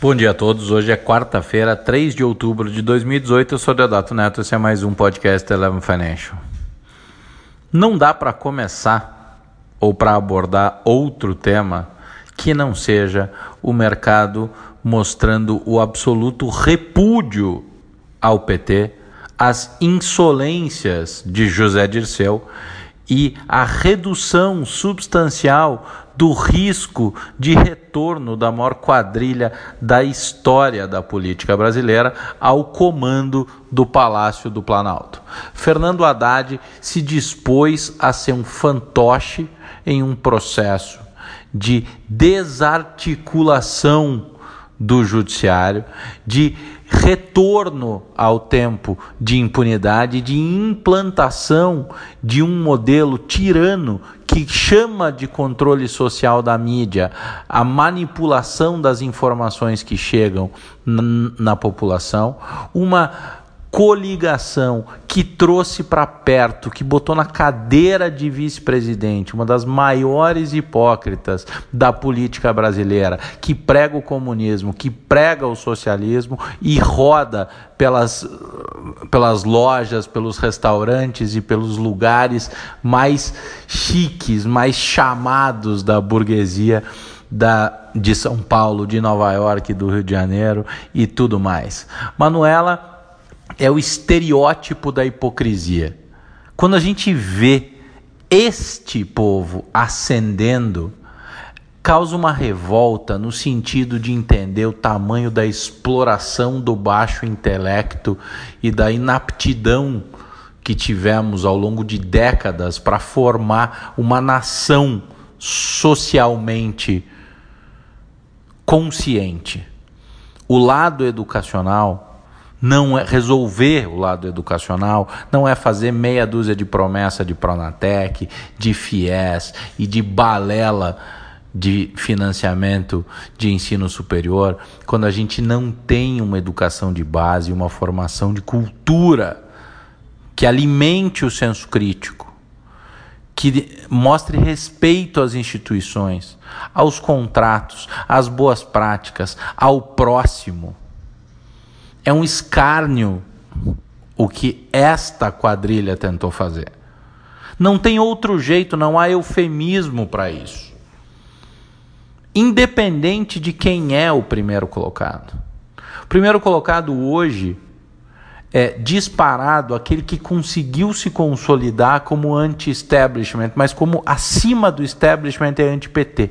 Bom dia a todos. Hoje é quarta-feira, 3 de outubro de 2018. Eu sou Deodato Neto. Esse é mais um podcast Eleven Financial. Não dá para começar ou para abordar outro tema que não seja o mercado mostrando o absoluto repúdio ao PT, as insolências de José Dirceu e a redução substancial do risco de retorno da maior quadrilha da história da política brasileira ao comando do Palácio do Planalto. Fernando Haddad se dispôs a ser um fantoche em um processo de desarticulação do judiciário, de retorno ao tempo de impunidade, de implantação de um modelo tirano que chama de controle social da mídia a manipulação das informações que chegam na população, uma coligação que trouxe para perto, que botou na cadeira de vice-presidente, uma das maiores hipócritas da política brasileira, que prega o comunismo, que prega o socialismo e roda pelas, pelas lojas, pelos restaurantes e pelos lugares mais chiques, mais chamados da burguesia da, de São Paulo, de Nova York, do Rio de Janeiro e tudo mais. Manuela é o estereótipo da hipocrisia. Quando a gente vê este povo ascendendo, causa uma revolta no sentido de entender o tamanho da exploração do baixo intelecto e da inaptidão que tivemos ao longo de décadas para formar uma nação socialmente consciente. O lado educacional não é resolver o lado educacional, não é fazer meia dúzia de promessa de Pronatec, de FIES e de balela de financiamento de ensino superior, quando a gente não tem uma educação de base, uma formação de cultura que alimente o senso crítico, que mostre respeito às instituições, aos contratos, às boas práticas, ao próximo. É um escárnio o que esta quadrilha tentou fazer. Não tem outro jeito, não há eufemismo para isso. Independente de quem é o primeiro colocado. O primeiro colocado hoje é disparado aquele que conseguiu se consolidar como anti-establishment, mas como acima do establishment é anti-PT.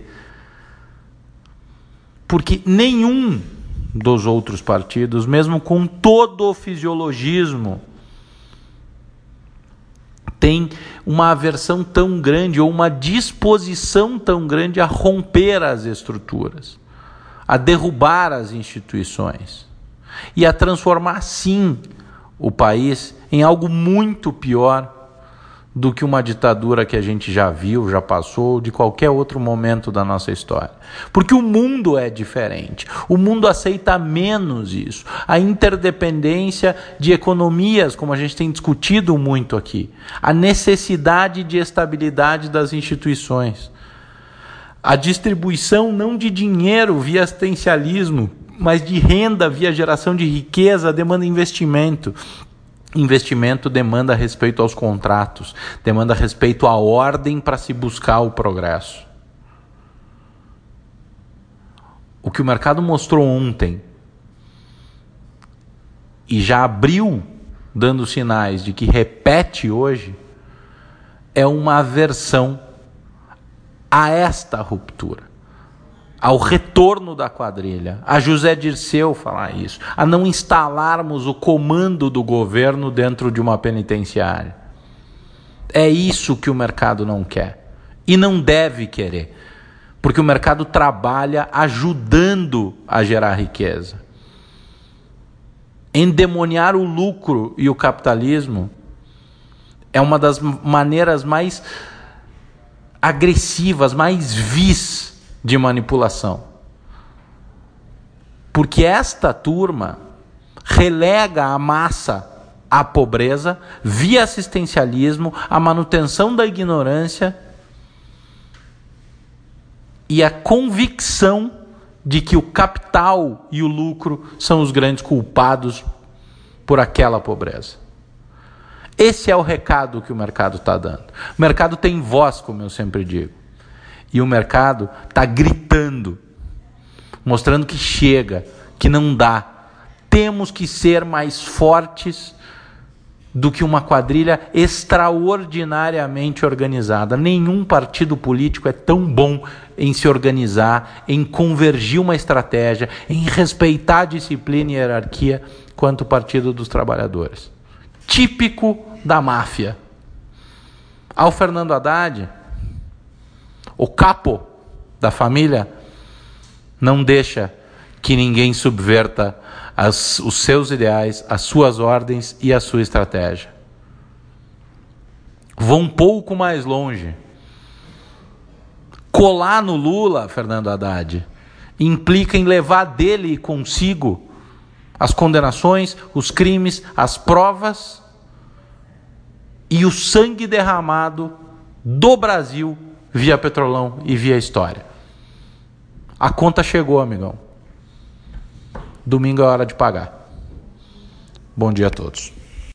Porque nenhum dos outros partidos, mesmo com todo o fisiologismo, tem uma aversão tão grande ou uma disposição tão grande a romper as estruturas, a derrubar as instituições e a transformar, sim, o país em algo muito pior do que uma ditadura que a gente já viu, já passou, de qualquer outro momento da nossa história. Porque o mundo é diferente. O mundo aceita menos isso. A interdependência de economias, como a gente tem discutido muito aqui. A necessidade de estabilidade das instituições. A distribuição não de dinheiro via assistencialismo, mas de renda via geração de riqueza, demanda investimento. Investimento demanda respeito aos contratos, demanda respeito à ordem para se buscar o progresso. O que o mercado mostrou ontem e já abriu dando sinais de que repete hoje é uma aversão a esta ruptura ao retorno da quadrilha, a José Dirceu falar isso, a não instalarmos o comando do governo dentro de uma penitenciária. É isso que o mercado não quer e não deve querer, porque o mercado trabalha ajudando a gerar riqueza. Endemoniar o lucro e o capitalismo é uma das maneiras mais agressivas, mais vis de manipulação. Porque esta turma relega a massa à pobreza via assistencialismo, a manutenção da ignorância e a convicção de que o capital e o lucro são os grandes culpados por aquela pobreza. Esse é o recado que o mercado está dando. O mercado tem voz, como eu sempre digo. E o mercado está gritando, mostrando que chega, que não dá. Temos que ser mais fortes do que uma quadrilha extraordinariamente organizada. Nenhum partido político é tão bom em se organizar, em convergir uma estratégia, em respeitar a disciplina e hierarquia quanto o Partido dos Trabalhadores. Típico da máfia. Ao Fernando Haddad, o capo da família, não deixa que ninguém subverta as, os seus ideais, as suas ordens e a sua estratégia. Vão um pouco mais longe. Colar no Lula, Fernando Haddad, implica em levar dele consigo as condenações, os crimes, as provas e o sangue derramado do Brasil via Petrolão e via história. A conta chegou, amigão. Domingo é hora de pagar. Bom dia a todos.